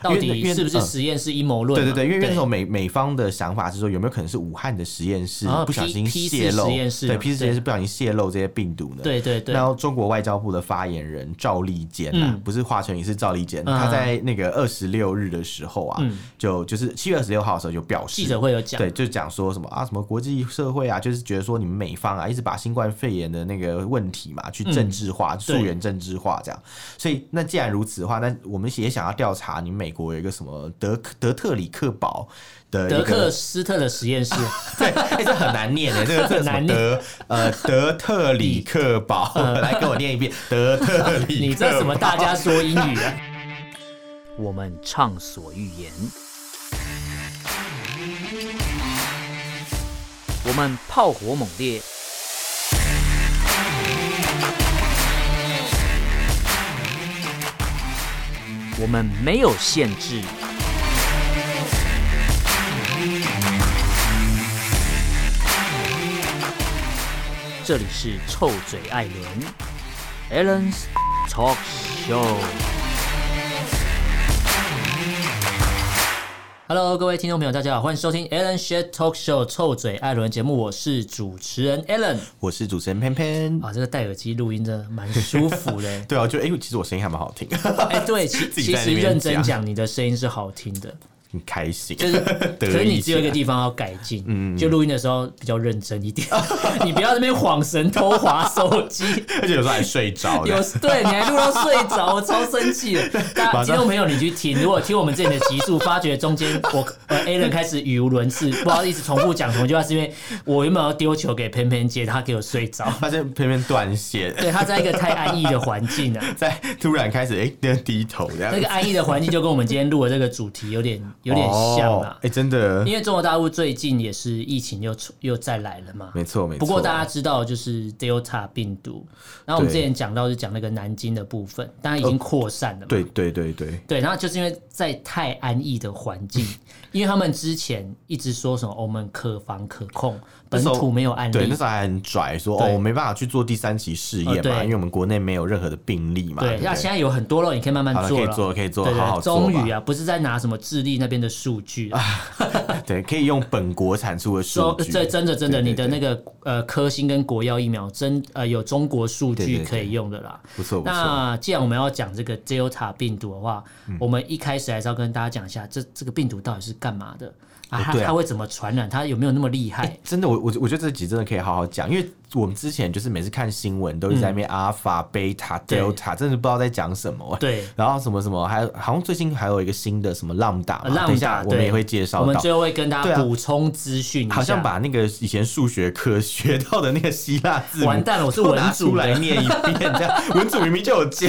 到底是不是实验室阴谋论？对对对，因为那时候美美方的想法是说，有没有可能是武汉的实验室不小心泄露？对，P 四实验室不小心泄露这些病毒呢？对对对。然后中国外交部的发言人赵立坚啊，不是华晨宇，是赵立坚，他在那个二十六日的时候啊，就就是七月二十六号的时候就表示，记者会有讲，对，就讲说什么啊，什么国际社会啊，就是觉得说你们美方啊，一直把新冠肺炎的那个问题嘛，去政治化、溯源政治化这样。所以那既然如此的话，那我们也想要调查你们美国有一个什么。德德特里克堡的德克斯特的实验室，对，哎，这很难念的，这个很难念。呃，德特里克堡，来跟我念一遍，德特里克。你这什么大家说英语啊？我们畅所欲言，我们炮火猛烈，我们没有限制。这里是臭嘴艾伦 Allen's Talk Show。Hello，各位听众朋友，大家好，欢迎收听 Alan s h a Talk Show 臭嘴艾伦节目，我是主持人 Allen，我是主持人偏偏。啊，这个戴耳机录音真的蛮舒服的。对啊，就哎，其实我声音还蛮好听。哎，对，其 其实认真讲，你的声音是好听的。很开心，就是，可是你只有一个地方要改进，嗯，就录音的时候比较认真一点，你不要在那边晃神偷滑手机，而且有时候还睡着，有对，你还录到睡着，我超生气的。大家听众朋友，你去听，如果听我们之前的集数，发觉中间我呃 Allen 开始语无伦次，不好意思重复讲同一句话，是因为我原本要丢球给偏偏接，他给我睡着，发现偏偏断线，对，他在一个太安逸的环境啊，在突然开始哎，那、欸、低头这样，那个安逸的环境就跟我们今天录的这个主题有点。有点像啊，哎，真的，因为中国大陆最近也是疫情又又再来了嘛，没错没错。不过大家知道就是 Delta 病毒，然后我们之前讲到是讲那个南京的部分，当然已经扩散了嘛，对对对对。对。然后就是因为在太安逸的环境，因为他们之前一直说什么我们可防可控，本土没有案例，对，那时候还很拽，说哦我没办法去做第三期试验嘛，因为我们国内没有任何的病例嘛。对，那现在有很多了，你可以慢慢做，可以做可以做，好好做。终于啊，不是在拿什么智利那边的数据啊，对，可以用本国产出的数据。这真的真的，你的那个呃科兴跟国药疫苗真呃有中国数据可以用的啦。不错不错。那既然我们要讲这个 Delta 病毒的话，我们一开始还是要跟大家讲一下，这这个病毒到底是干嘛的啊？它它会怎么传染？它有没有那么厉害？真的，我我我觉得这集真的可以好好讲，因为。我们之前就是每次看新闻都是在那边阿尔法、贝塔、德尔塔，真的不知道在讲什么。对，然后什么什么，还好像最近还有一个新的什么 Lambda，等一下我们也会介绍到。我们最后会跟大家补充资讯。好像把那个以前数学课学到的那个希腊字，完蛋了，我是文组来念一遍，这样 文组明明就有教。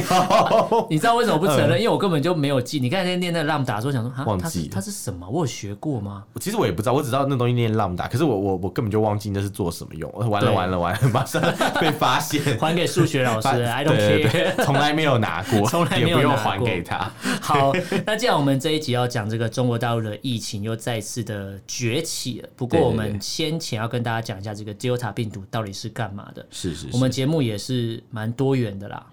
你知道为什么不承认？因为我根本就没有记。你刚才念那个 Lambda 说，想说忘记它是什么？我有学过吗？其实我也不知道，我只知道那东西念 Lambda，可是我我我根本就忘记那是做什么用。完了完了完了，马上。被发现，还给数学老师，I don't care，从来没有拿过，从来没有也不用还给他。好，那既然我们这一集要讲这个中国大陆的疫情又再次的崛起了，不过我们先前要跟大家讲一下这个 Delta 病毒到底是干嘛的。是是是，我们节目也是蛮多元的啦。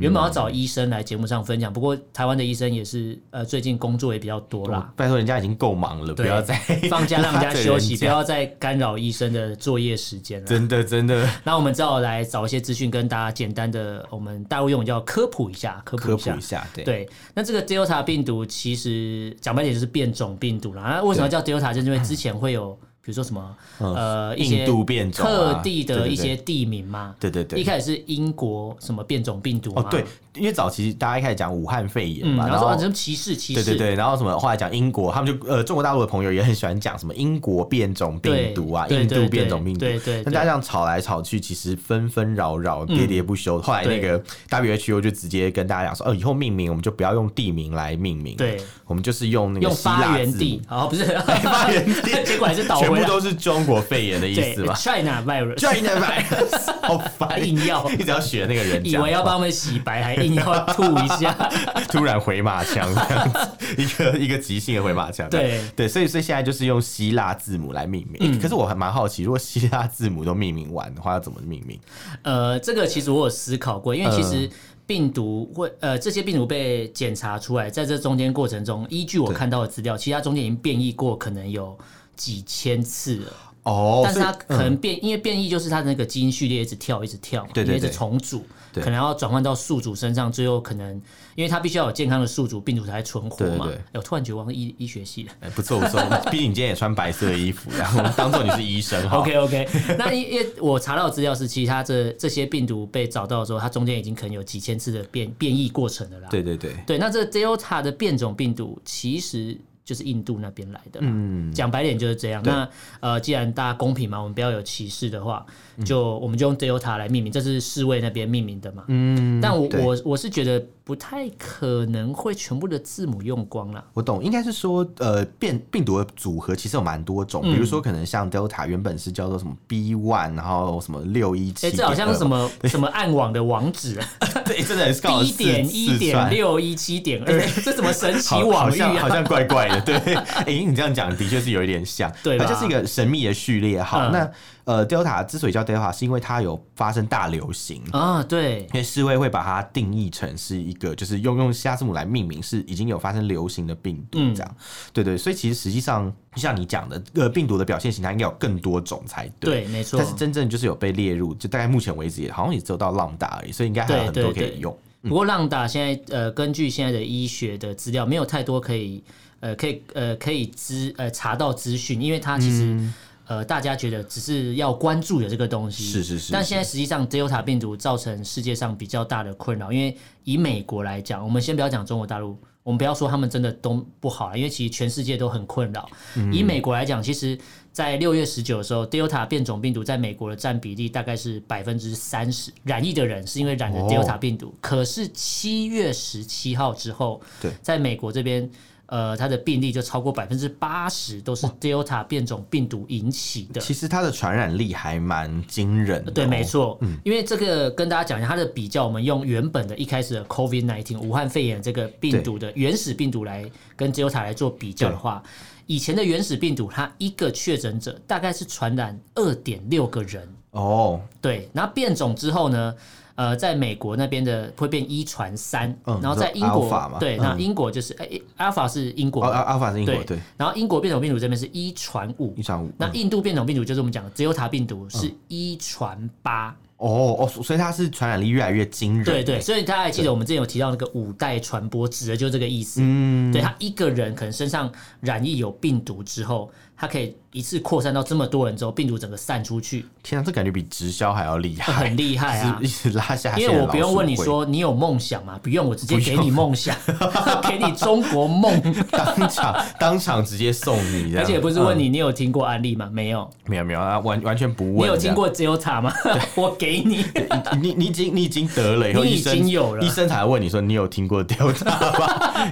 原本要找医生来节目上分享，不过台湾的医生也是呃最近工作也比较多啦。拜托人家已经够忙了，不要再 放假让人家 休息，不要再干扰医生的作业时间了。真的真的。那我们只好来找一些资讯跟大家简单的，我们大陆用语叫科普一下，科普一下。一下对，对。那这个 Delta 病毒其实讲白点就是变种病毒啦。那为什么叫 Delta？就是因为之前会有。比如说什么呃，一些特地的一些地名嘛，对对对，一开始是英国什么变种病毒嘛，对，因为早期大家一开始讲武汉肺炎嘛，然后说什么歧视歧视，对对对，然后什么后来讲英国，他们就呃中国大陆的朋友也很喜欢讲什么英国变种病毒啊，印度变种病毒，对对，大家这样吵来吵去，其实纷纷扰扰，喋喋不休，后来那个 WHO 就直接跟大家讲说，哦，以后命名我们就不要用地名来命名，对，我们就是用那个用发源地，哦不是 发源地，结果还是倒。全部都是中国肺炎的意思吧？China virus，China virus，好烦，硬要一直要学那个人，以为要帮他们洗白，还硬要吐一下，突然回马枪这样子，一个一个即兴的回马枪。对对，所以所以现在就是用希腊字母来命名。可是我还蛮好奇，如果希腊字母都命名完的话，要怎么命名？呃，这个其实我有思考过，因为其实。病毒会呃，这些病毒被检查出来，在这中间过程中，依据我看到的资料，其实它中间已经变异过，可能有几千次了。哦，但是它可能变，嗯、因为变异就是它的那个基因序列一直跳，一直跳，对对对，一直重组，可能要转换到宿主身上，最后可能，因为它必须要有健康的宿主，病毒才存活嘛。对对对，我突然觉得我是医医学系的，哎，不错不错，毕竟你今天也穿白色的衣服，然后当做你是医生。OK OK，那因因为我查到的资料是，其实它这这些病毒被找到的时候，它中间已经可能有几千次的变变异过程了啦。对对对，对，那这 Delta 的变种病毒其实。就是印度那边来的，嗯，讲白点就是这样。那呃，既然大家公平嘛，我们不要有歧视的话，就我们就用 Delta 来命名，这是世卫那边命名的嘛，嗯。但我我我是觉得不太可能会全部的字母用光了。我懂，应该是说呃，变病毒的组合其实有蛮多种，比如说可能像 Delta 原本是叫做什么 B one，然后什么六一七，这好像是什么 什么暗网的网址啊？对，真的是 B 点一点六一七点二，这怎么神奇网域啊？好像怪怪的。对，哎、欸，你这样讲的确是有一点像，对，它就是一个神秘的序列。好，嗯、那呃，Delta 之所以叫 Delta，是因为它有发生大流行啊。对，因为世卫会把它定义成是一个，就是用用希腊字母来命名，是已经有发生流行的病毒这样。嗯、对，对对，所以其实实际上就像你讲的，呃，病毒的表现形态应该有更多种才对。对，没错。但是真正就是有被列入，就大概目前为止也好像也只有到 Lambda 而已，所以应该还有很多可以用。不过 Lambda 现在呃，根据现在的医学的资料，没有太多可以。呃，可以呃，可以资呃查到资讯，因为它其实、嗯、呃，大家觉得只是要关注的这个东西，是是是。但现在实际上，Delta 病毒造成世界上比较大的困扰，因为以美国来讲，我们先不要讲中国大陆，我们不要说他们真的都不好，因为其实全世界都很困扰。嗯、以美国来讲，其实，在六月十九的时候，Delta 变种病毒在美国的占比例大概是百分之三十，染疫的人是因为染了 Delta 病毒。哦、可是七月十七号之后，对，在美国这边。呃，它的病例就超过百分之八十都是 Delta 变种病毒引起的。其实它的传染力还蛮惊人的。对，没错。嗯，因为这个跟大家讲一下，它的比较，我们用原本的一开始的 COVID-19 武汉肺炎这个病毒的原始病毒来跟 Delta 来做比较的话，以前的原始病毒，它一个确诊者大概是传染二点六个人。哦，对，然后变种之后呢？呃，在美国那边的会变一传三，然后在英国，对，那英国就是哎，阿尔法是英国，阿尔法是英国，对。然后英国变种病毒这边是一传五，一传五。那印度变种病毒就是我们讲的 Delta 病毒是一传八。哦哦，所以它是传染力越来越惊人。对对，所以大家还记得我们之前有提到那个五代传播，指的就是这个意思。嗯，对，他一个人可能身上染疫有病毒之后。它可以一次扩散到这么多人之后，病毒整个散出去。天啊，这感觉比直销还要厉害，很厉害啊！一直拉下，因为我不用问你说你有梦想吗？不用，我直接给你梦想，给你中国梦，当场当场直接送你。而且不是问你，你有听过安利吗？没有，没有，没有啊，完完全不问。你有听过 Delta 吗？我给你，你你已经你已经得了，你已经有了，医生才问你说你有听过 Delta 吗？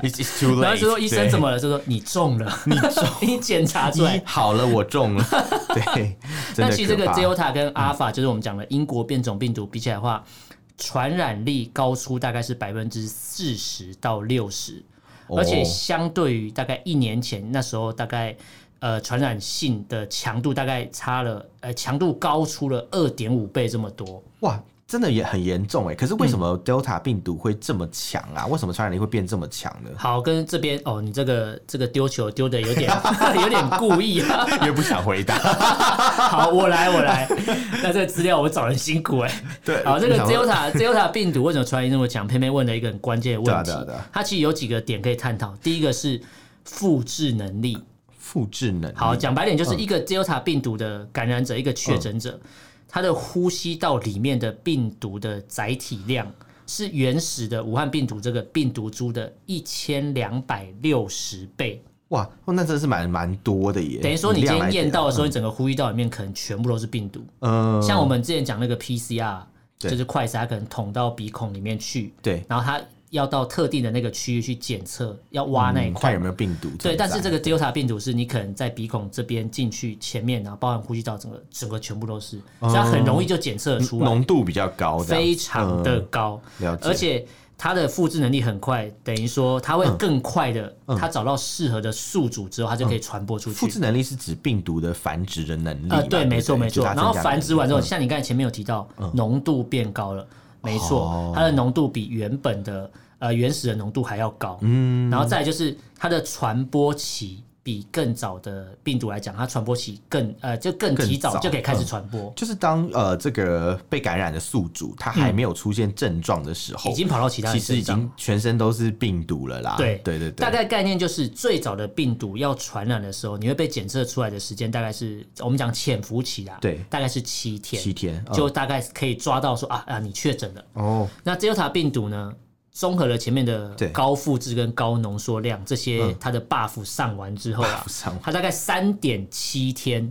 然后说医生怎么了？就说你中了，你中，你检查出来。好了，我中了。对，那其实这个 Delta 跟 Alpha 就是我们讲的英国变种病毒比起来的话，传染力高出大概是百分之四十到六十，而且相对于大概一年前那时候，大概呃传染性的强度大概差了呃强度高出了二点五倍这么多。哇！真的也很严重哎，可是为什么 Delta 病毒会这么强啊？嗯、为什么传染力会变这么强呢？好，跟这边哦，你这个这个丢球丢的有点 有点故意啊，也不想回答。好，我来我来，那这个资料我找人辛苦哎。对，好，这个 Delta Delta 病毒为什么传染力那么强？偏偏问了一个很关键的问题。它其实有几个点可以探讨。第一个是复制能力，复制能力。好，讲白点就是一个 Delta 病毒的感染者，嗯、一个确诊者。它的呼吸道里面的病毒的载体量是原始的武汉病毒这个病毒株的一千两百六十倍。哇，那真是蛮蛮多的耶。等于说你今天验到的时候，你整个呼吸道里面可能全部都是病毒。嗯，像我们之前讲那个 PCR，就是快筛，可能捅到鼻孔里面去。对，然后它。要到特定的那个区域去检测，要挖那一块、嗯、有没有病毒。对，但是这个 Delta 病毒是你可能在鼻孔这边进去前面，然后包含呼吸道，整个整个全部都是，这样很容易就检测出来，浓度比较高，非常的高，嗯、而且它的复制能力很快，等于说它会更快的，它、嗯、找到适合的宿主之后，它就可以传播出去。复制能力是指病毒的繁殖的能力。呃，对，没错没错。然后繁殖完之后，像你刚才前面有提到，浓度变高了。没错，它的浓度比原本的呃原始的浓度还要高。嗯，然后再来就是它的传播期。比更早的病毒来讲，它传播期更呃，就更提早就可以开始传播。嗯、就是当呃这个被感染的宿主，他还没有出现症状的时候，已经跑到其他，其实已经全身都是病毒了啦。对对对对，大概概念就是最早的病毒要传染的时候，你会被检测出来的时间大概是我们讲潜伏期啦，对，大概是七天，七天、嗯、就大概可以抓到说啊啊你确诊了哦。那 Delta 病毒呢？综合了前面的高复制跟高浓缩量这些，它的 buff 上完之后啊，它大概三点七天，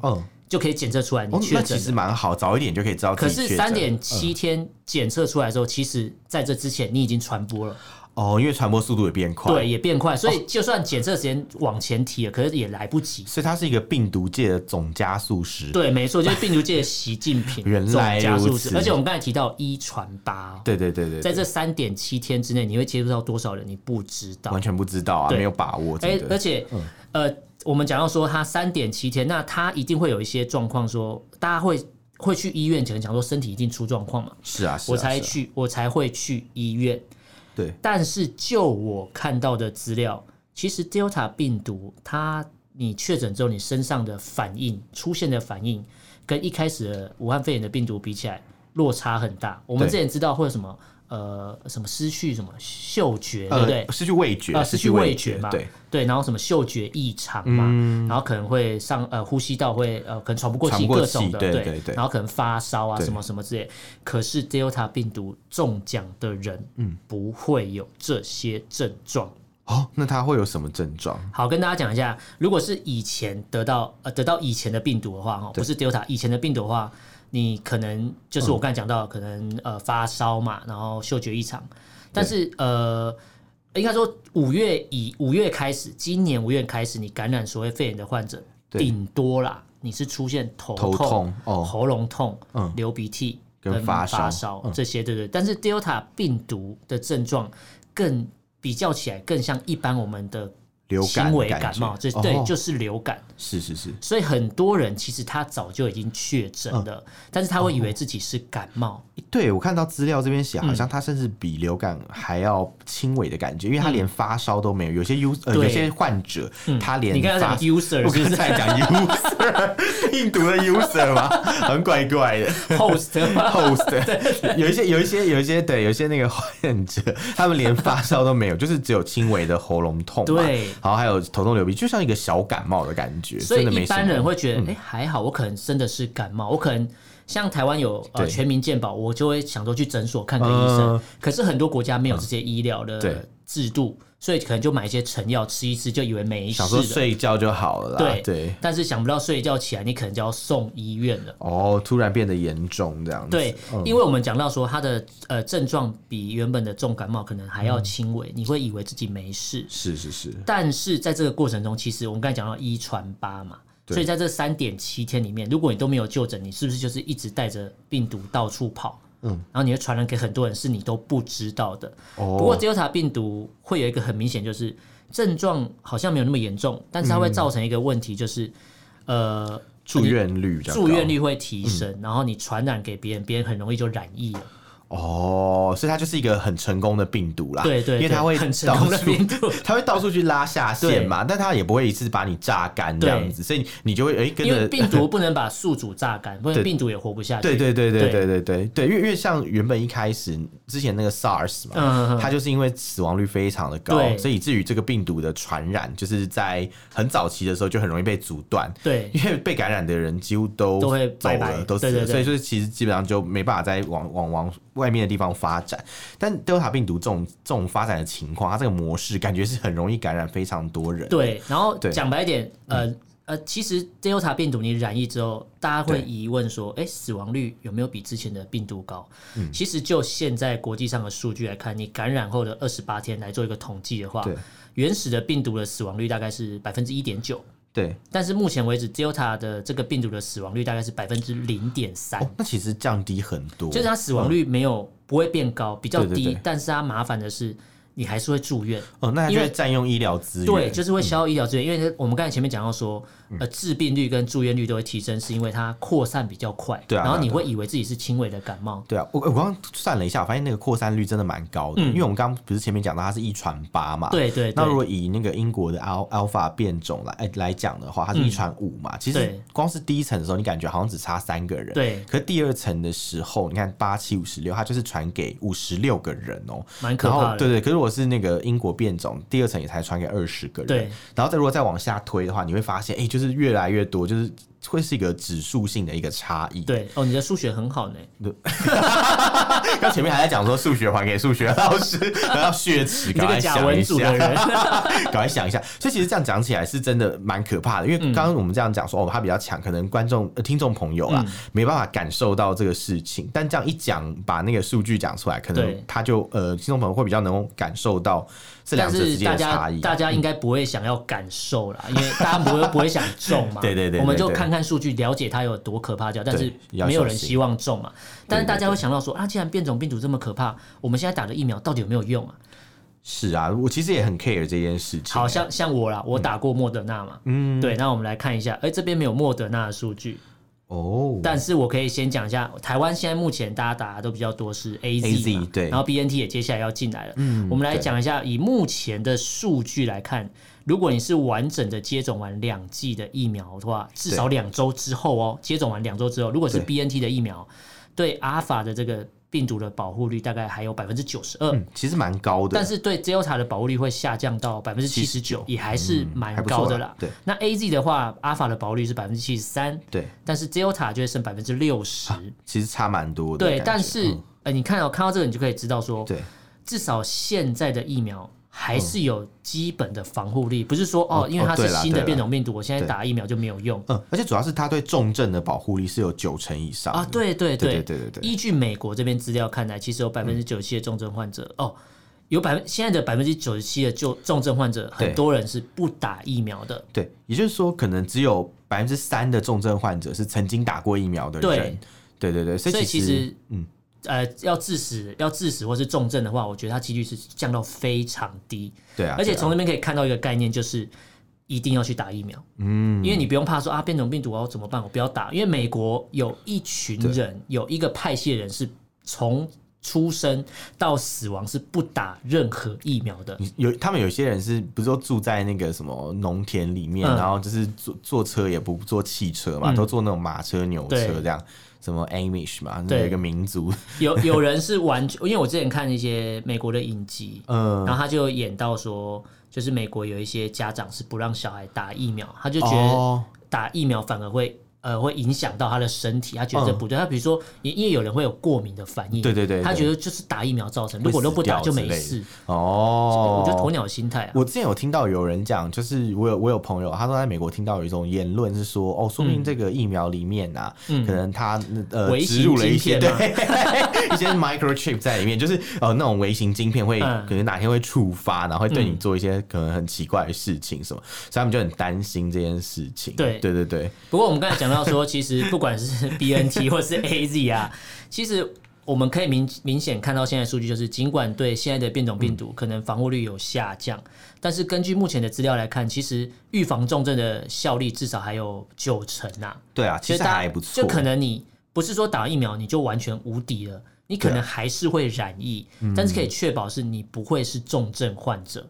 就可以检测出来你确诊。那其实蛮好，早一点就可以知道。可是三点七天检测出来之后，其实在这之前你已经传播了。哦，因为传播速度也变快，对，也变快，所以就算检测时间往前提了，可是也来不及。所以它是一个病毒界的总加速师。对，没错，就是病毒界的习近平。原来如此。而且我们刚才提到一传八，对对对对，在这三点七天之内，你会接触到多少人？你不知道，完全不知道啊，没有把握。哎，而且，呃，我们讲到说它三点七天，那它一定会有一些状况，说大家会会去医院，可能讲说身体一定出状况嘛。是啊，我才去，我才会去医院。对，但是就我看到的资料，其实 Delta 病毒它你确诊之后，你身上的反应出现的反应，跟一开始的武汉肺炎的病毒比起来，落差很大。我们之前知道会有什么？呃，什么失去什么嗅觉，对不对？失去味觉，失去味觉嘛，对对。然后什么嗅觉异常嘛，然后可能会上呃呼吸道会呃可能喘不过气，各种的，对对对。然后可能发烧啊什么什么之类。可是 Delta 病毒中奖的人，嗯，不会有这些症状。哦，那他会有什么症状？好，跟大家讲一下，如果是以前得到呃得到以前的病毒的话，哈，不是 Delta 以前的病毒的话。你可能就是我刚才讲到，可能呃发烧嘛，然后嗅觉异常，但是呃，应该说五月以五月开始，今年五月开始，你感染所谓肺炎的患者，顶多啦，你是出现头痛、喉咙痛、流鼻涕跟发烧这些，对不对？但是 Delta 病毒的症状更比较起来，更像一般我们的。流感轻微感冒，这对就是流感，是是是。所以很多人其实他早就已经确诊了，但是他会以为自己是感冒。对，我看到资料这边写，好像他甚至比流感还要轻微的感觉，因为他连发烧都没有。有些呃，有些患者他连你刚刚讲 user，我刚才讲 user，病毒的 user 吗？很怪怪的 host，host。有一些有一些有一些对，有些那个患者，他们连发烧都没有，就是只有轻微的喉咙痛。对。然后还有头痛流鼻，就像一个小感冒的感觉。所以一般人会觉得，哎、欸，还好，我可能真的是感冒。我可能像台湾有呃全民健保，我就会想说去诊所看个医生。呃、可是很多国家没有这些医疗的制度。所以可能就买一些成药吃一吃，就以为没事。想说睡一觉就好了啦。对对。但是想不到睡一觉起来，你可能就要送医院了。哦，突然变得严重这样子。对，嗯、因为我们讲到说，他的呃症状比原本的重感冒可能还要轻微，嗯、你会以为自己没事。是是是。但是在这个过程中，其实我们刚才讲到一传八嘛，对所以在这三点七天里面，如果你都没有就诊，你是不是就是一直带着病毒到处跑？嗯，然后你会传染给很多人，是你都不知道的。哦，不过 Delta 病毒会有一个很明显，就是症状好像没有那么严重，但是它会造成一个问题，就是、嗯、呃住院率住院率会提升，嗯、然后你传染给别人，别人很容易就染疫了。哦，所以它就是一个很成功的病毒啦。对对，因为它会很成功的病毒，它会到处去拉下线嘛，但它也不会一次把你榨干这样子，所以你就会哎跟着。因为病毒不能把宿主榨干，不然病毒也活不下去。对对对对对对对对，因为因为像原本一开始之前那个 SARS 嘛，它就是因为死亡率非常的高，所以以至于这个病毒的传染就是在很早期的时候就很容易被阻断。对，因为被感染的人几乎都都会走了，都死了，所以说其实基本上就没办法再往往往。外面的地方发展，但 Delta 病毒这种这种发展的情况，它这个模式感觉是很容易感染非常多人。对，然后讲白一点，对呃呃，其实 Delta 病毒你染疫之后，大家会疑问说，哎对，死亡率有没有比之前的病毒高？嗯，其实就现在国际上的数据来看，你感染后的二十八天来做一个统计的话，原始的病毒的死亡率大概是百分之一点九。对，但是目前为止，Delta 的这个病毒的死亡率大概是百分之零点三，那其实降低很多。就是它死亡率没有不会变高，比较低，但是它麻烦的是，你还是会住院。哦，那就会占用医疗资源，对，就是会消耗医疗资源，嗯、因为我们刚才前面讲到说，呃，致病率跟住院率都会提升，是因为它扩散比较快，对啊，然后你会以为自己是轻微的感冒，对啊，我我刚刚算了一下，我发现那个扩散率真的蛮高的，嗯、因为我们刚刚不是前面讲到它是一传八嘛，对，对对，那如果以那个英国的 Al Alpha 变种来来讲的话，它是一传五嘛，嗯、其实光是第一层的时候，你感觉好像只差三个人，对，可是第二层的时候，你看八七五十六，它就是传给五十六个人哦、喔，蛮可怕的，对，对对，可是我是那个英国。变种第二层也才传给二十个人，对，然后再如果再往下推的话，你会发现，哎、欸，就就是越来越多，就是。会是一个指数性的一个差异。对哦，你的数学很好呢。刚 前面还在讲说数学还给数学老师，然后血池，赶快想一下。赶快想一下。所以其实这样讲起来是真的蛮可怕的，因为刚刚我们这样讲说哦，他比较强，可能观众、呃、听众朋友啊、嗯、没办法感受到这个事情。但这样一讲，把那个数据讲出来，可能他就呃，听众朋友会比较能够感受到这两者之间的差异。大家应该不会想要感受啦，因为大家不会不会想中嘛。对对对，我们就看看。看数据了解它有多可怕，叫但是没有人希望中嘛。但是大家会想到说啊，既然变种病毒这么可怕，我们现在打的疫苗到底有没有用啊？是啊，我其实也很 care 这件事情。好像像我啦，我打过莫德纳嘛，嗯，对。那我们来看一下，哎，这边没有莫德纳的数据哦。但是我可以先讲一下，台湾现在目前大家打的都比较多是 AZ，对，然后 BNT 也接下来要进来了。嗯，我们来讲一下，以目前的数据来看。如果你是完整的接种完两剂的疫苗的话，至少两周之后哦，接种完两周之后，如果是 BNT 的疫苗，对阿尔法的这个病毒的保护率大概还有百分之九十二，其实蛮高的。但是对 Delta 的保护率会下降到百分之七十九，也还是蛮高的啦。对，那 AZ 的话，阿尔法的保护率是百分之七十三，对，但是 Delta 就会剩百分之六十，其实差蛮多的。对，但是呃，你看哦，看到这个你就可以知道说，对，至少现在的疫苗。还是有基本的防护力，不是说哦，因为它是新的变种病毒，我现在打疫苗就没有用。嗯，而且主要是它对重症的保护力是有九成以上啊。对对对对对对。依据美国这边资料看来，其实有百分之九十七的重症患者哦，有百分现在的百分之九十七的就重症患者，很多人是不打疫苗的。对，也就是说，可能只有百分之三的重症患者是曾经打过疫苗的人。对对对，所以其实嗯。呃，要致死、要致死或是重症的话，我觉得它几率是降到非常低。对啊，而且从那边可以看到一个概念，就是一定要去打疫苗。嗯，因为你不用怕说啊，变种病毒我怎么办？我不要打。因为美国有一群人，有一个派系的人是从出生到死亡是不打任何疫苗的。有他们有些人是不是都住在那个什么农田里面，然后就是坐坐车也不坐汽车嘛，都坐那种马车、牛车这样。什么 Amish 嘛，对，一个民族。有有人是完全，因为我之前看一些美国的影集，嗯，然后他就演到说，就是美国有一些家长是不让小孩打疫苗，他就觉得打疫苗反而会。呃，会影响到他的身体，他觉得这不对。他比如说，因为有人会有过敏的反应，对对对，他觉得就是打疫苗造成，如果都不打就没事。哦，我觉得鸵鸟心态啊。我之前有听到有人讲，就是我有我有朋友，他说在美国听到有一种言论是说，哦，说明这个疫苗里面呐，可能他呃植入了一些对 一些 microchip 在里面，就是呃那种微型晶片会可能哪天会触发，然后会对你做一些可能很奇怪的事情什么，所以他们就很担心这件事情。对对对对。不过我们刚才讲到。要说，其实不管是 BNT 或是 AZ 啊，其实我们可以明明显看到现在数据，就是尽管对现在的变种病毒可能防护率有下降，但是根据目前的资料来看，其实预防重症的效力至少还有九成呐。对啊，其实还不错。就可能你不是说打疫苗你就完全无敌了，你可能还是会染疫，但是可以确保是你不会是重症患者。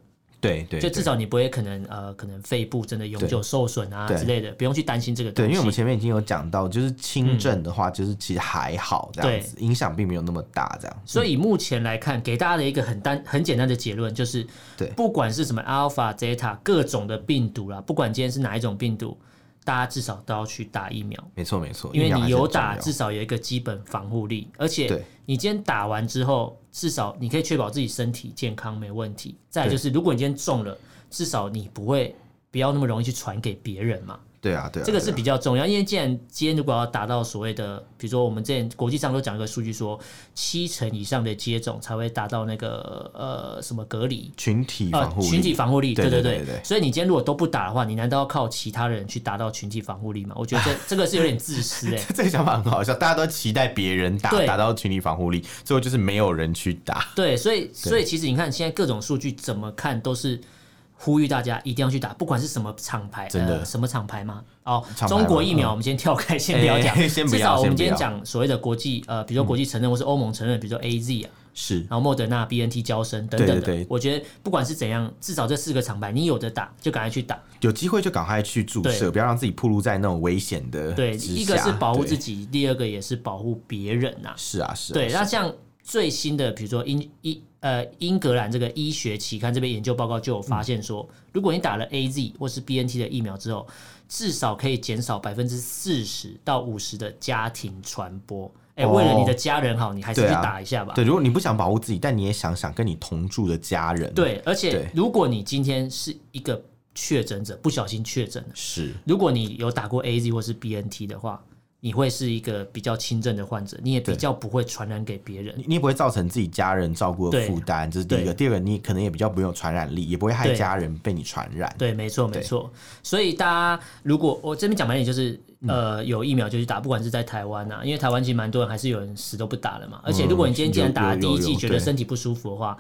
对对，就至少你不会可能呃，可能肺部真的永久受损啊之类的，不用去担心这个东西。对，因为我们前面已经有讲到，就是轻症的话，就是其实还好这样子，影响并没有那么大这样。所以目前来看，给大家的一个很单很简单的结论就是，对，不管是什么 Alpha、Zeta 各种的病毒啦，不管今天是哪一种病毒。大家至少都要去打疫苗，没错没错，因为你有打，至少有一个基本防护力，而且你今天打完之后，至少你可以确保自己身体健康没问题。再来就是，如果你今天中了，至少你不会不要那么容易去传给别人嘛。对啊，对啊，这个是比较重要，因为既然今天如果要达到所谓的，比如说我们之前国际上都讲一个数据说，七成以上的接种才会达到那个呃什么隔离群体防护、呃、群体防护力，对对对。所以你今天如果都不打的话，你难道要靠其他人去达到群体防护力吗？我觉得这 这个是有点自私哎、欸，这个想法很好笑，大家都期待别人打打到群体防护力，最后就是没有人去打。对，所以所以其实你看现在各种数据怎么看都是。呼吁大家一定要去打，不管是什么厂牌，真的、呃、什么厂牌吗？哦，中国疫苗我们先跳开，先不要讲、欸，至少我们今天讲所谓的国际呃，比如说国际承认、嗯、或是欧盟承认，比如说 A Z 啊，是，然后莫德纳、B N T、交生等等我觉得不管是怎样，至少这四个厂牌你有的打就赶快去打，有机会就赶快去注射，不要让自己暴露在那种危险的。对，一个是保护自己，第二个也是保护别人呐、啊。是啊，是啊。对，那像最新的，比如说英一。呃，英格兰这个医学期刊这边研究报告就有发现说，嗯、如果你打了 A Z 或是 B N T 的疫苗之后，至少可以减少百分之四十到五十的家庭传播。哎、欸，为了你的家人好，你还是去打一下吧。对，如果你不想保护自己，但你也想想跟你同住的家人。对，而且如果你今天是一个确诊者，不小心确诊了，是，如果你有打过 A Z 或是 B N T 的话。你会是一个比较轻症的患者，你也比较不会传染给别人，你也不会造成自己家人照顾的负担，这是第一个。第二个，你可能也比较不用传染力，也不会害家人被你传染。对，没错，没错。所以大家如果我这边讲白点，就是呃，有疫苗就去打，不管是在台湾啊，因为台湾其实蛮多人还是有人死都不打了嘛。而且如果你今天既然打了第一剂，觉得身体不舒服的话，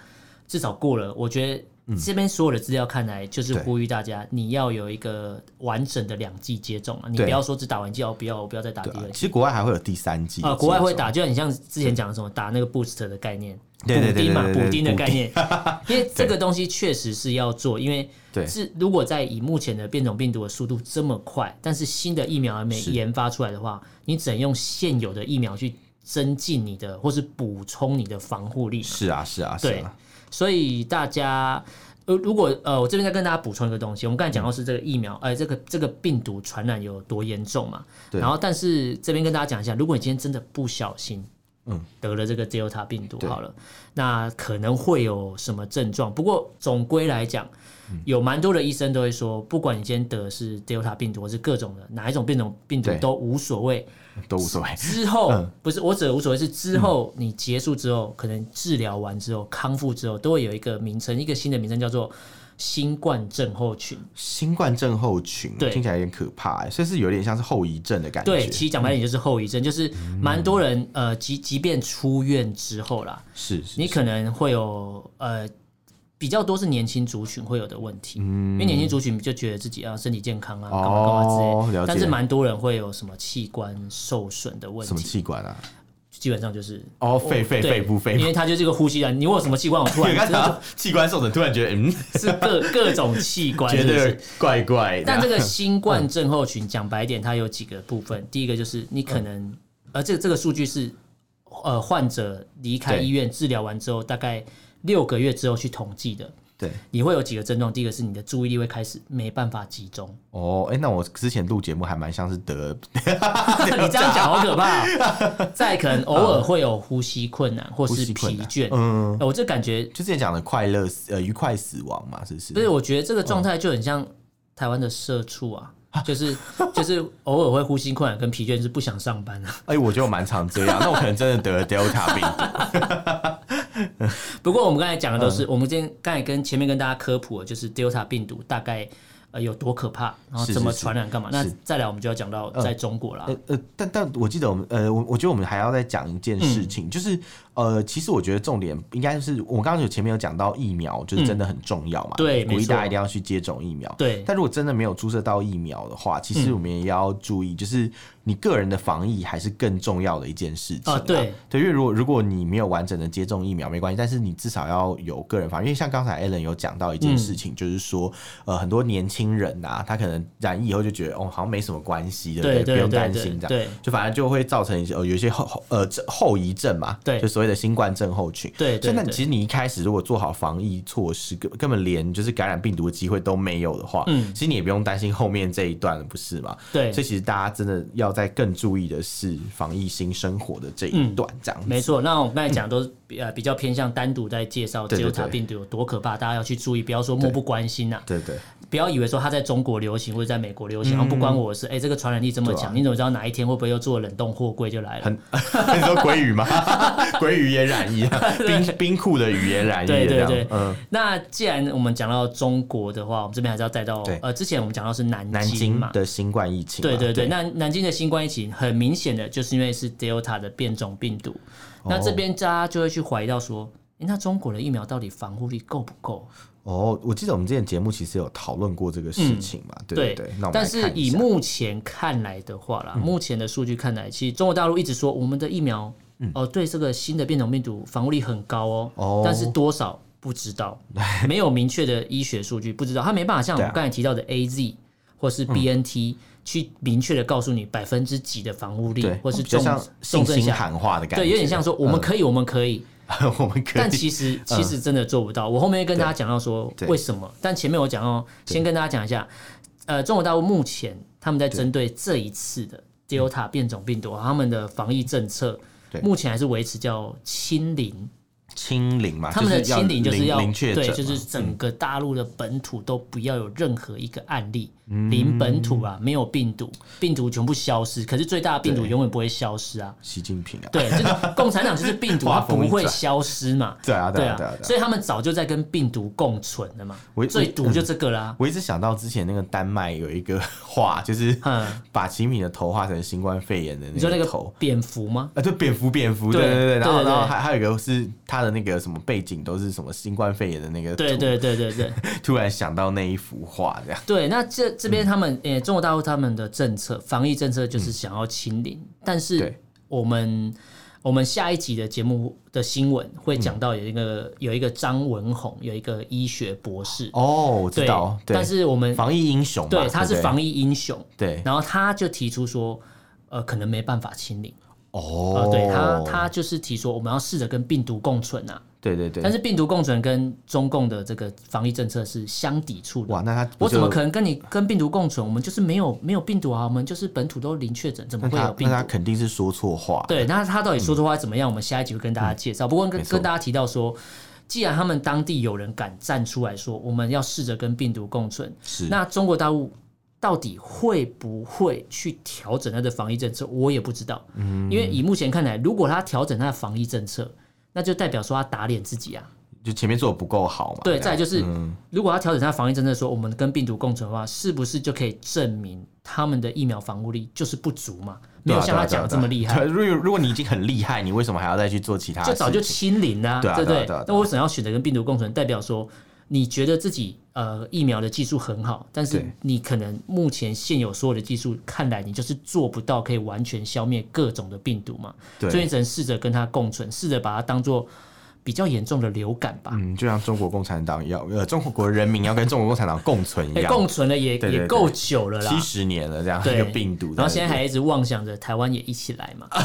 至少过了，我觉得。这边所有的资料看来就是呼吁大家，你要有一个完整的两剂接种啊！你不要说只打完剂，不要我不要再打第二剂。其实国外还会有第三剂啊，国外会打，就像你像之前讲的什么打那个 boost 的概念，补丁嘛，补丁的概念。因为这个东西确实是要做，因为是如果在以目前的变种病毒的速度这么快，但是新的疫苗还没研发出来的话，你只能用现有的疫苗去增进你的或是补充你的防护力。是啊，是啊，是啊。所以大家，呃，如果呃，我这边再跟大家补充一个东西，我们刚才讲到是这个疫苗，呃，这个这个病毒传染有多严重嘛？对。然后，但是这边跟大家讲一下，如果你今天真的不小心，嗯，得了这个 Delta 病毒，好了，那可能会有什么症状？不过总归来讲。有蛮多的医生都会说，不管你今天得的是 Delta 病毒，或是各种的哪一种变种病毒都无所谓，都无所谓。之后、嗯、不是我指的无所谓，是之后你结束之后，嗯、可能治疗完之后康复之后，都会有一个名称，一个新的名称叫做新冠症候群。新冠症候群对听起来有点可怕，哎，所以是有点像是后遗症的感觉。对，其实讲白点就是后遗症，嗯、就是蛮多人呃，即即便出院之后啦，是，是，是你可能会有呃。比较多是年轻族群会有的问题，嗯、因为年轻族群就觉得自己啊身体健康啊，干嘛干嘛之类的。但是蛮多人会有什么器官受损的问题。什么器官啊？基本上就是哦，肺肺肺部肺，因为它就是个呼吸啊。你问我什么器官，我突然 器官受损，突然觉得嗯，是各各种器官是是，觉得怪怪的。但这个新冠症候群讲白点，它有几个部分。第一个就是你可能，而、嗯、这个这个数据是呃患者离开医院治疗完之后大概。六个月之后去统计的，对，你会有几个症状？第一个是你的注意力会开始没办法集中。哦，哎、欸，那我之前录节目还蛮像是得，你这样讲好可怕、喔。再可能偶尔会有呼吸困难或是疲倦。嗯，我这感觉就之前讲的快乐呃愉快死亡嘛，是不是？不是，我觉得这个状态就很像台湾的社畜啊，嗯、就是就是偶尔会呼吸困难跟疲倦，是不想上班啊。哎、欸，我觉得我蛮常这样，那我可能真的得了 Delta 病毒。不过我们刚才讲的都是，我们今天刚才跟前面跟大家科普的，就是 Delta 病毒大概呃有多可怕，然后怎么传染干嘛。那再来我们就要讲到在中国了。呃呃，但但我记得我们呃我我觉得我们还要再讲一件事情，就是。呃，其实我觉得重点应该是我刚刚有前面有讲到疫苗，就是真的很重要嘛。嗯、对，鼓励大家一定要去接种疫苗。对，但如果真的没有注射到疫苗的话，其实我们也要注意，就是你个人的防疫还是更重要的一件事情啊。对，对，因为如果如果你没有完整的接种疫苗没关系，但是你至少要有个人防疫。因为像刚才 Alan 有讲到一件事情，嗯、就是说呃很多年轻人呐、啊，他可能染疫以后就觉得哦好像没什么关系的，对，不，对，不用担心这样。对，就反正就会造成一些呃有一些后后呃后遗症嘛。对，就所谓的新冠症候群。对，所以那其实你一开始如果做好防疫措施，根根本连就是感染病毒的机会都没有的话，嗯，其实你也不用担心后面这一段了，不是吗？对，所以其实大家真的要在更注意的是防疫新生活的这一段，这样、嗯、没错。那我们刚才讲都是呃比较偏向单独在介绍 Delta 病毒有多可怕，大家要去注意，不要说漠不关心呐、啊。对对，对。不要以为说它在中国流行或者在美国流行，然后不关我的事。哎，这个传染力这么强，你怎么知道哪一天会不会又做冷冻货柜就来了？很 你说鬼语吗？鲑鱼也染疫，冰冰库的语言染疫。对对对，嗯。那既然我们讲到中国的话，我们这边还是要带到呃，之前我们讲到是南南京嘛的新冠疫情。对对对，那南京的新冠疫情很明显的就是因为是 Delta 的变种病毒，那这边大家就会去怀疑到说。那中国的疫苗到底防护力够不够？哦，我记得我们之前节目其实有讨论过这个事情嘛，嗯、对对对。那但是以目前看来的话啦，嗯、目前的数据看来，其实中国大陆一直说我们的疫苗、嗯、哦，对这个新的变种病毒防护力很高哦，哦。但是多少不知道，没有明确的医学数据，不知道，它没办法像我们刚才提到的 AZ 或是 BNT、嗯。去明确的告诉你百分之几的防护力，或是重信心喊话的感觉，对，有点像说我们可以，我们可以，我们可以，但其实其实真的做不到。我后面会跟大家讲到说为什么，但前面我讲哦，先跟大家讲一下，呃，中国大陆目前他们在针对这一次的 Delta 变种病毒，他们的防疫政策目前还是维持叫清零。清零嘛，他们的清零就是要对，就是整个大陆的本土都不要有任何一个案例，零本土啊，没有病毒，病毒全部消失。可是最大的病毒永远不会消失啊，习近平啊，对，就是 共产党就是病毒，它不会消失嘛，对啊，对啊，所以他们早就在跟病毒共存了嘛。最毒就这个啦。我一直想到之前那个丹麦有一个 画，就是把习近平的头画成新冠肺炎的那个头，你说那个蝙蝠吗？啊，对，蝙蝠，蝙蝠，对对对，然后然后还还有一个是他的。那个什么背景都是什么新冠肺炎的那个，对对对对对，突然想到那一幅画这样。对，那这这边他们诶、嗯。欸，中国大陆他们的政策防疫政策就是想要清零，嗯、但是我们我们下一集的节目的新闻会讲到有一个、嗯、有一个张文宏有一个医学博士。哦，我知道，对，但是我们防疫英雄，对，他是防疫英雄，对，然后他就提出说，呃，可能没办法清零。哦、呃，对他，他就是提说我们要试着跟病毒共存啊。对对对。但是病毒共存跟中共的这个防疫政策是相抵触的。哇，那他我怎么可能跟你跟病毒共存？我们就是没有没有病毒啊，我们就是本土都零确诊，怎么会有病毒？那他肯定是说错话。对，那他到底说错话怎么样？嗯、我们下一集会跟大家介绍。不过跟跟大家提到说，既然他们当地有人敢站出来说，我们要试着跟病毒共存，是那中国大陆。到底会不会去调整他的防疫政策？我也不知道。嗯，因为以目前看来，如果他调整他的防疫政策，那就代表说他打脸自己啊，就前面做的不够好嘛。对，再就是，如果他调整他的防疫政策，说我们跟病毒共存的话，是不是就可以证明他们的疫苗防护力就是不足嘛？没有像他讲的这么厉害。如果如果你已经很厉害，你为什么还要再去做其他？就早就清零啊，对不对？那为什么要选择跟病毒共存？代表说。你觉得自己呃疫苗的技术很好，但是你可能目前现有所有的技术看来，你就是做不到可以完全消灭各种的病毒嘛？对，所以你只能试着跟它共存，试着把它当做比较严重的流感吧。嗯，就像中国共产党要呃中国人民要跟中国共产党共存一样，共存了也也够久了啦，七十年了这样一个病毒，然后现在还一直妄想着台湾也一起来嘛。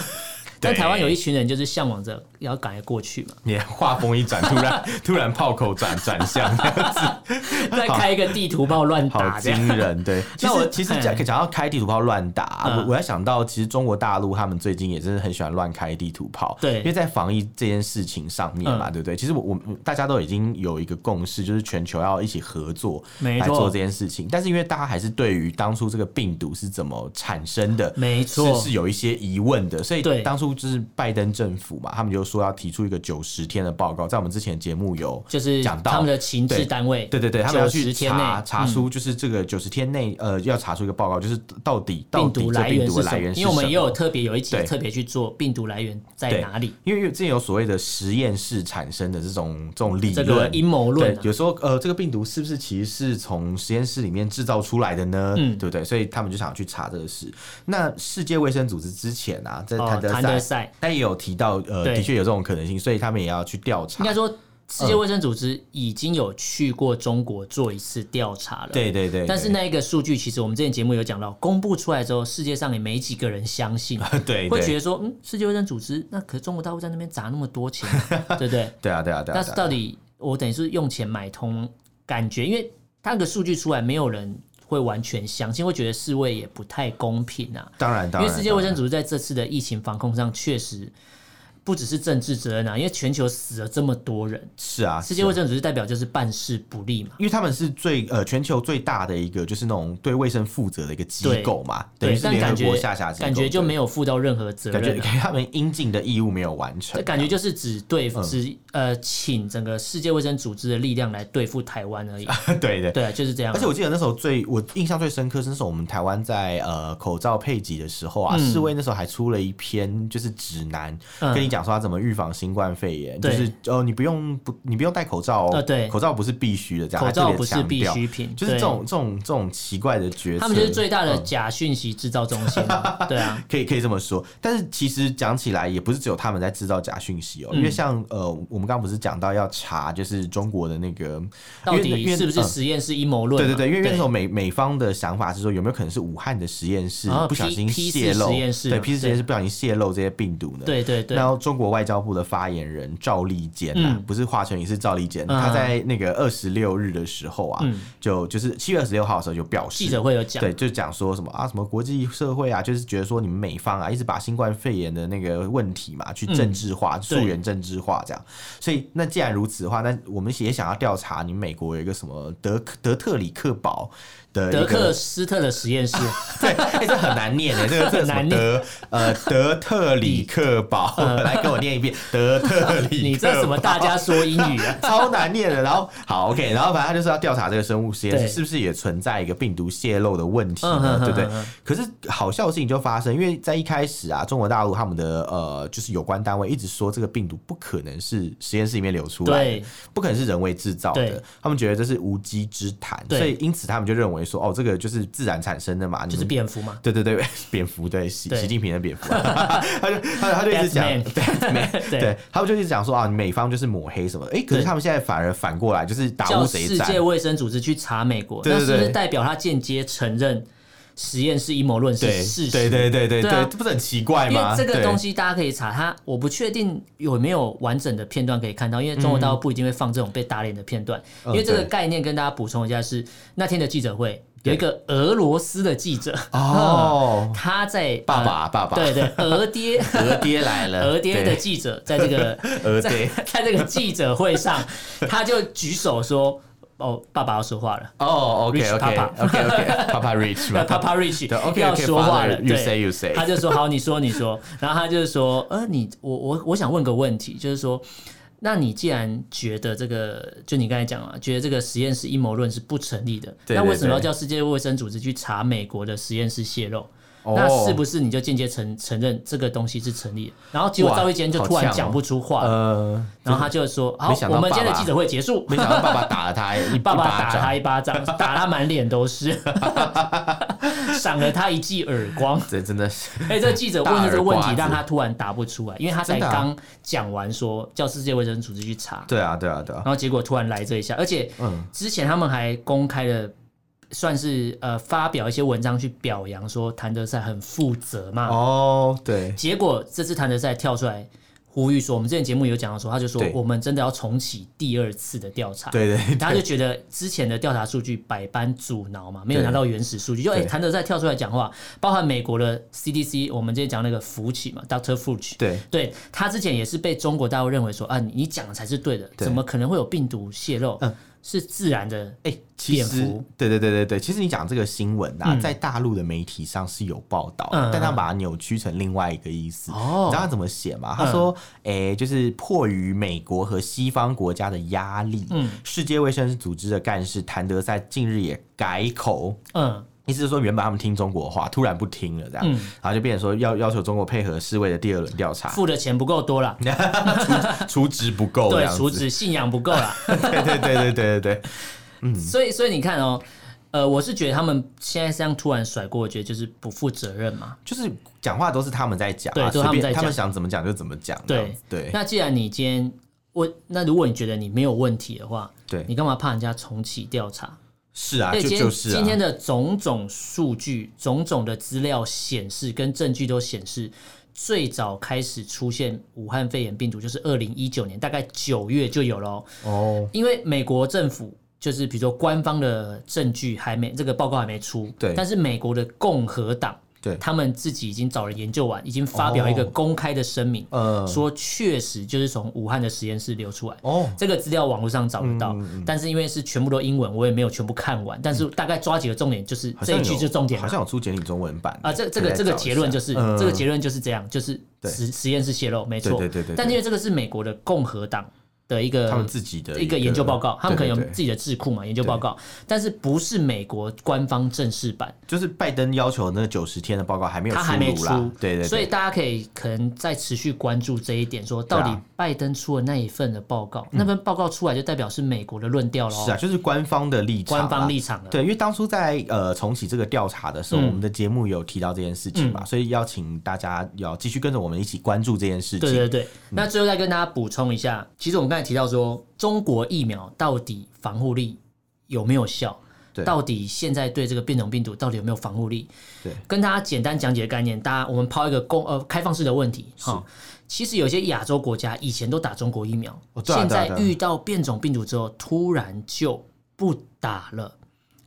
但台湾有一群人就是向往着要赶快过去嘛。你画风一转，突然 突然炮口转转向这样子，再开一个地图炮乱打，好惊人。对，那我其实讲讲到开地图炮乱打，我我要想到，其实中国大陆他们最近也真的很喜欢乱开地图炮。对，因为在防疫这件事情上面嘛，对不对？其实我我大家都已经有一个共识，就是全球要一起合作来做这件事情。但是因为大家还是对于当初这个病毒是怎么产生的，没错，是有一些疑问的，所以当初。就是拜登政府嘛，他们就说要提出一个九十天的报告，在我们之前节目有就是讲到他们的情治单位，对对对，他们要去查查出就是这个九十天内呃要查出一个报告，就是到底病毒来源是什么？因为我们也有特别有一集特别去做病毒来源在哪里？因为之前有所谓的实验室产生的这种这种理论阴谋论，有时候呃这个病毒是不是其实是从实验室里面制造出来的呢？嗯，对不对？所以他们就想去查这个事。那世界卫生组织之前啊，在谭德赛，他也有。提到呃，的确有这种可能性，所以他们也要去调查。应该说，世界卫生组织已经有去过中国做一次调查了。对对对。但是那一个数据，其实我们之前节目有讲到，公布出来之后，世界上也没几个人相信。对。会觉得说，嗯，世界卫生组织那可是中国大陆在那边砸那么多钱，对不对？对啊对啊对啊。但是到底我等于是用钱买通，感觉因为他那个数据出来，没有人。会完全相信，会觉得世卫也不太公平啊。当然，当然，因为世界卫生组织在这次的疫情防控上确实不只是政治责任啊，因为全球死了这么多人，是啊，世界卫生组织代表就是办事不力嘛，因为他们是最呃全球最大的一个就是那种对卫生负责的一个机构嘛，对，但感觉下下感觉就没有负到任何责任，感觉他们应尽的义务没有完成，感觉就是只对只呃请整个世界卫生组织的力量来对付台湾而已，对 对。对，就是这样。而且我记得那时候最我印象最深刻是那时候我们台湾在呃口罩配给的时候啊，世卫那时候还出了一篇就是指南，跟你讲说他怎么预防新冠肺炎，就是哦你不用不你不用戴口罩哦，对，口罩不是必须的，这样口罩不是必需品，就是这种这种这种奇怪的决策，他们就是最大的假讯息制造中心，对啊，可以可以这么说。但是其实讲起来也不是只有他们在制造假讯息哦，因为像呃我们刚刚不是讲到要查就是中国的那个到底是不是实验室阴谋论？对对对，因为那时候美美方的想法是说有没有可能是武汉的实验室不小心泄露，对 P 四实验室不小心泄露这些病毒呢？对对对。然后中国外交部的发言人赵立坚呐，不是华春莹，是赵立坚，他在那个二十六日的时候啊，就就是七月二十六号的时候就表示记者会有讲，对，就讲说什么啊，什么国际社会啊，就是觉得说你们美方啊，一直把新冠肺炎的那个问题嘛，去政治化、溯源政治化这样。所以那既然如此的话，那我们也想要调查你们美国有一个什么德德特里克堡。德克斯特的实验室，对，哎，这很难念的，这个 很难念。呃，德特里克堡，来给我念一遍，德特里克。你这什么大家说英语啊？超难念的。然后好，OK，然后反正他就是要调查这个生物实验室是不是也存在一个病毒泄露的问题呢？对不对？可是好笑的事情就发生，因为在一开始啊，中国大陆他们的呃，就是有关单位一直说这个病毒不可能是实验室里面流出来的，不可能是人为制造的，他们觉得这是无稽之谈，所以因此他们就认为。说哦，这个就是自然产生的嘛，就是蝙蝠嘛。对对对，蝙蝠对习习近平的蝙蝠，他就他他就一直讲，对。对，他们就一直讲说啊，美方就是抹黑什么，哎，可是他们现在反而反过来就是打乌贼战，世界卫生组织去查美国，那是不是代表他间接承认实验室阴谋论是事实？对对对对对，这不是很奇怪吗？因为这个东西大家可以查，他我不确定有没有完整的片段可以看到，因为中国大陆不一定会放这种被打脸的片段，因为这个概念跟大家补充一下是那天的记者会。有一个俄罗斯的记者哦，他在爸爸爸爸。对对，俄爹。俄爹来了，俄爹的记者在这个 俄爹。在这个记者会上，他就举手说：“哦，爸爸要说话了。”哦，OK OK OK OK，Papa Rich，Papa Rich 要说话了。You say you say，他就说：“好，你说你说。”然后他就是说：“呃，你我我我想问个问题，就是说。”那你既然觉得这个，就你刚才讲了，觉得这个实验室阴谋论是不成立的，对对对，那为什么要叫世界卫生组织去查美国的实验室泄漏？哦、那是不是你就间接承承认这个东西是成立的？然后结果赵一坚就突然讲不出话，哦呃、然后他就说：“好，我们今天的记者会结束。”没想到爸爸打了他，你爸爸打他一巴掌，打他满脸都是。赏了他一记耳光，这真的是。哎，这个记者问的这个问题，让他突然答不出来，因为他才刚讲完说叫世界卫生组织去查。对啊，对啊，对啊。然后结果突然来这一下，而且之前他们还公开了，算是呃发表一些文章去表扬说谭德赛很负责嘛。哦，对。结果这次谭德赛跳出来。呼吁说，我们之前节目有讲到说，他就说我们真的要重启第二次的调查。对对，他就觉得之前的调查数据百般阻挠嘛，没有拿到原始数据。就哎，谭德赛跳出来讲话，包含美国的 CDC，我们之前讲那个福奇嘛，Doctor Fuch，对对，他之前也是被中国大陆认为说啊，你讲的才是对的，怎么可能会有病毒泄露？嗯。是自然的哎，欸、其实对对对对对，其实你讲这个新闻啊，嗯、在大陆的媒体上是有报道，嗯、但他把它扭曲成另外一个意思。哦、你知道他怎么写吗？他说：“哎、嗯欸，就是迫于美国和西方国家的压力，嗯，世界卫生组织的干事谭德赛近日也改口，嗯。”意思是说，原本他们听中国话，突然不听了，这样，然后就变成说要要求中国配合世卫的第二轮调查，付的钱不够多了，储值不够，对，储值信仰不够了，对对对对对对对，嗯，所以所以你看哦，呃，我是觉得他们现在这样突然甩锅，我觉得就是不负责任嘛，就是讲话都是他们在讲，对，都他们在讲，他们想怎么讲就怎么讲，对对。那既然你今天问，那如果你觉得你没有问题的话，对，你干嘛怕人家重启调查？是啊，就就是今天的种种数据、种种的资料显示，跟证据都显示，最早开始出现武汉肺炎病毒就是二零一九年，大概九月就有了哦。因为美国政府就是比如说官方的证据还没这个报告还没出，对，但是美国的共和党对，他们自己已经找人研究完，已经发表一个公开的声明，呃，说确实就是从武汉的实验室流出来。哦，这个资料网络上找得到，但是因为是全部都英文，我也没有全部看完。但是大概抓几个重点，就是这一句就重点，好像有出简体中文版啊。这这个这个结论就是这个结论就是这样，就是实实验室泄露没错。对对对。但因为这个是美国的共和党。的一个他们自己的一个研究报告，他们可能有自己的智库嘛，研究报告，但是不是美国官方正式版，就是拜登要求那九十天的报告还没有出，他还没出，对对，所以大家可以可能再持续关注这一点，说到底拜登出了那一份的报告，那份报告出来就代表是美国的论调喽，是啊，就是官方的立场，官方立场，对，因为当初在呃重启这个调查的时候，我们的节目有提到这件事情嘛，所以邀请大家要继续跟着我们一起关注这件事情，对对对，那最后再跟大家补充一下，其实我们刚才提到说。中国疫苗到底防护力有没有效？对，到底现在对这个变种病毒到底有没有防护力？对，跟大家简单讲解的概念，大家我们抛一个公呃开放式的问题哈。其实有些亚洲国家以前都打中国疫苗，现在遇到变种病毒之后，突然就不打了，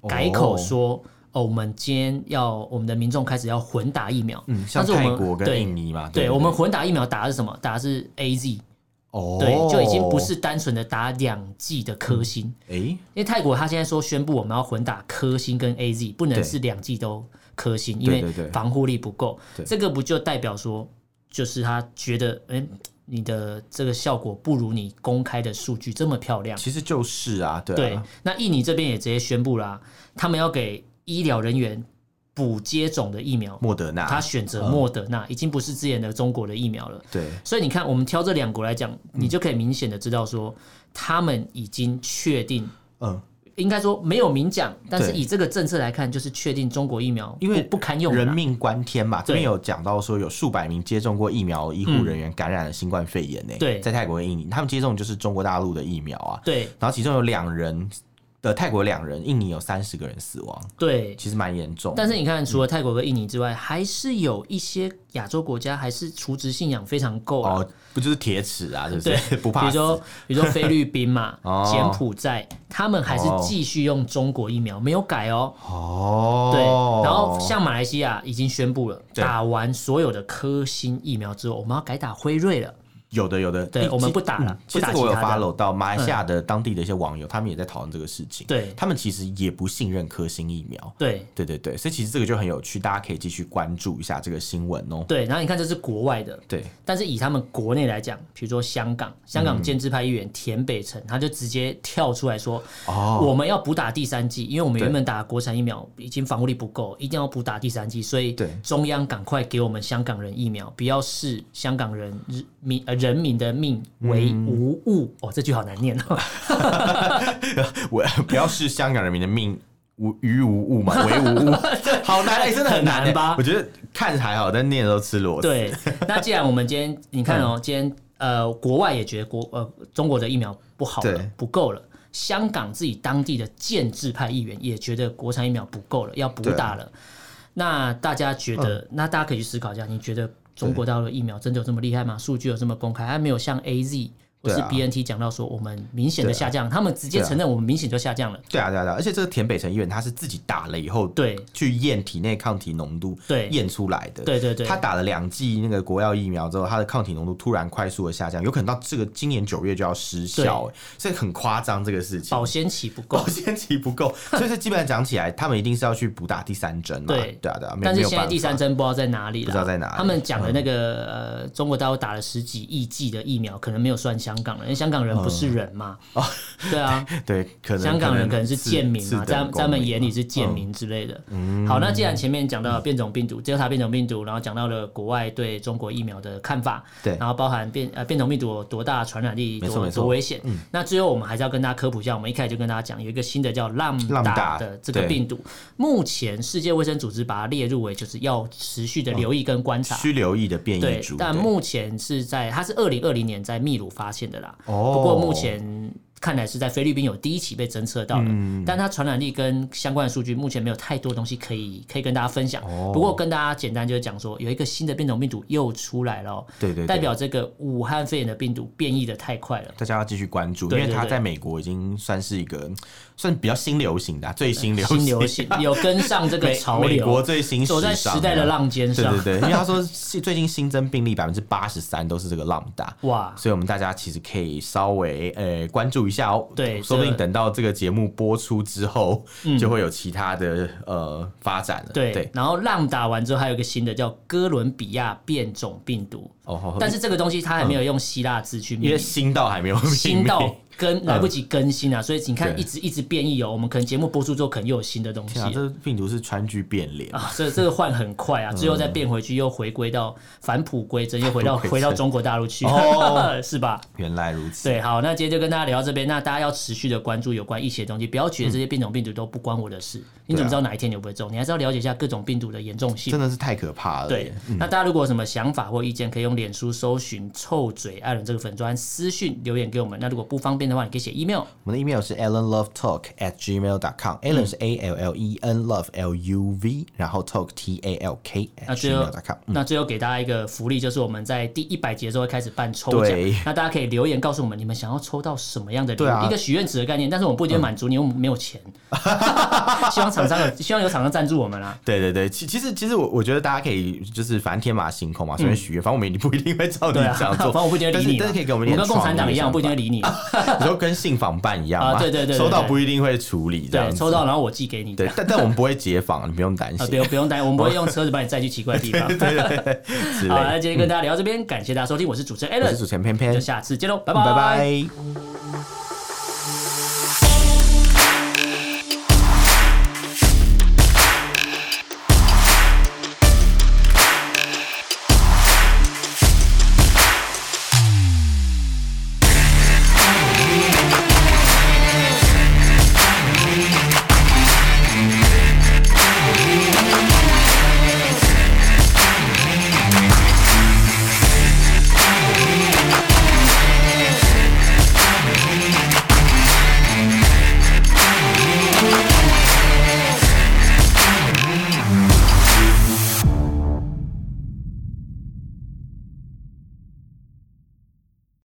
改口说哦，我们今天要我们的民众开始要混打疫苗。嗯，像泰国跟印尼嘛，对，我们混打疫苗打的是什么？打的是 AZ。哦，对，就已经不是单纯的打两剂的科兴，哎，因为泰国他现在说宣布我们要混打科兴跟 AZ，不能是两剂都科兴，因为防护力不够。这个不就代表说，就是他觉得，哎，你的这个效果不如你公开的数据这么漂亮。其实就是啊，对。对，那印尼这边也直接宣布了，他们要给医疗人员。补接种的疫苗，莫德纳，他选择莫德纳，已经不是之前的中国的疫苗了。对，所以你看，我们挑这两国来讲，你就可以明显的知道说，他们已经确定，嗯，应该说没有明讲，但是以这个政策来看，就是确定中国疫苗因为不堪用，人命关天嘛。这边有讲到说，有数百名接种过疫苗医护人员感染了新冠肺炎呢。对，在泰国和印尼，他们接种就是中国大陆的疫苗啊。对，然后其中有两人。呃，泰国两人，印尼有三十个人死亡，对，其实蛮严重。但是你看，除了泰国和印尼之外，嗯、还是有一些亚洲国家还是除职信仰非常够哦，不就是铁齿啊，就是对 不怕。比如说，比如说菲律宾嘛，哦、柬埔寨，他们还是继续用中国疫苗，没有改哦。哦，对。然后像马来西亚已经宣布了，打完所有的科兴疫苗之后，我们要改打辉瑞了。有的，有的，对，我们不打了。其实我有 follow 到马来西亚的当地的一些网友，他们也在讨论这个事情。对，他们其实也不信任科兴疫苗。对，对对对，所以其实这个就很有趣，大家可以继续关注一下这个新闻哦。对，然后你看这是国外的，对，但是以他们国内来讲，比如说香港，香港建制派议员田北辰，他就直接跳出来说：“哦，我们要补打第三剂，因为我们原本打国产疫苗已经防护力不够，一定要补打第三剂，所以中央赶快给我们香港人疫苗，不要视香港人民呃人民的命。”为无物哦，这句好难念哦。我不要视香港人民的命无于无物嘛，为无物，好难，欸，真的很难吧？我觉得看还好，但念的都吃螺丝。对，那既然我们今天你看哦，今天呃，国外也觉得国呃中国的疫苗不好了，不够了。香港自己当地的建制派议员也觉得国产疫苗不够了，要补打了。那大家觉得，那大家可以去思考一下，你觉得？中国大陆的疫苗真的有这么厉害吗？数据有这么公开？还没有像 AZ。不是 BNT 讲到说我们明显的下降，他们直接承认我们明显就下降了。对啊，对啊，对啊，而且这个田北辰医院他是自己打了以后，对，去验体内抗体浓度，对，验出来的。对对对，他打了两剂那个国药疫苗之后，他的抗体浓度突然快速的下降，有可能到这个今年九月就要失效，所以很夸张这个事情。保鲜期不够，保鲜期不够，所以这基本上讲起来，他们一定是要去补打第三针嘛。对。对啊对啊，但是现在第三针不知道在哪里了，不知道在哪里。他们讲的那个呃，中国大陆打了十几亿剂的疫苗，可能没有算香港人，因为香港人。不是人嘛？哦，对啊，对，可能香港人可能是贱民嘛，在在他们眼里是贱民之类的。嗯，好，那既然前面讲到了变种病毒，调查变种病毒，然后讲到了国外对中国疫苗的看法，对，然后包含变呃变种病毒有多大传染力，多多危险。嗯，那最后我们还是要跟大家科普一下，我们一开始就跟大家讲，有一个新的叫 Lambda 的这个病毒，目前世界卫生组织把它列入为就是要持续的留意跟观察，需留意的变异株。但目前是在它是二零二零年在秘鲁发现的啦。哦。不过目前看来是在菲律宾有第一起被侦测到的，嗯、但它传染力跟相关的数据目前没有太多东西可以可以跟大家分享。哦、不过跟大家简单就是讲说，有一个新的变种病毒又出来了，对对，对，代表这个武汉肺炎的病毒变异的太快了，大家要继续关注，因为它在美国已经算是一个算比较新流行的、啊、最新流行，新流行 有跟上这个潮流，美国最新走在时代的浪尖上，对对对，因为他说最近新增病例百分之八十三都是这个 Lambda，哇，所以我们大家其实可以稍微呃关注一下哦，对。说不定等到这个节目播出之后，就会有其他的呃发展了。对，然后浪打完之后，还有一个新的叫哥伦比亚变种病毒。哦，但是这个东西它还没有用希腊字去命名，因为新到还没有新到。跟来不及更新啊，嗯、所以你看一直一直变异哦。我们可能节目播出之后，可能又有新的东西。啊，这病毒是川剧变脸啊，这这个换很快啊，最后再变回去，又回归到返璞归真，又回到回到中国大陆去，哦、是吧？原来如此。对，好，那今天就跟大家聊到这边。那大家要持续的关注有关疫情的东西，不要觉得这些变种病毒都不关我的事。嗯、你怎么知道哪一天你会不会中？你还是要了解一下各种病毒的严重性。真的是太可怕了。对，嗯、那大家如果有什么想法或意见，可以用脸书搜寻“臭嘴艾伦”这个粉砖私讯留言给我们。那如果不方便的话，你可以写 email。我们的 email 是 allenlovetalk at gmail dot com。Allen 是 A L L E N，Love L U V，然后 Talk T A L K at gmail dot com。那最后给大家一个福利，就是我们在第一百集的时候会开始办抽奖。那大家可以留言告诉我们，你们想要抽到什么样的礼物？一个许愿池的概念。但是我们不一定满足你，因为我们没有钱。希望厂商有，希望有厂商赞助我们啦。对对对，其其实其实我我觉得大家可以就是反正天马行空嘛，随便许愿。反正我们也不一定会照你这样做，反正我不一定会理你。但是可以给我们，我跟共产党一样，不一定会理你。你说跟信访办一样啊？对对对，收到不一定会处理，对，抽到然后我寄给你。对，但但我们不会解访，你不用担心。不用不用担心，我们不会用车子把你载去奇怪的地方。对对对。好，那今天跟大家聊到这边，感谢大家收听，我是主持人 Allen，我是主持人偏偏，就下次见喽，拜拜拜拜。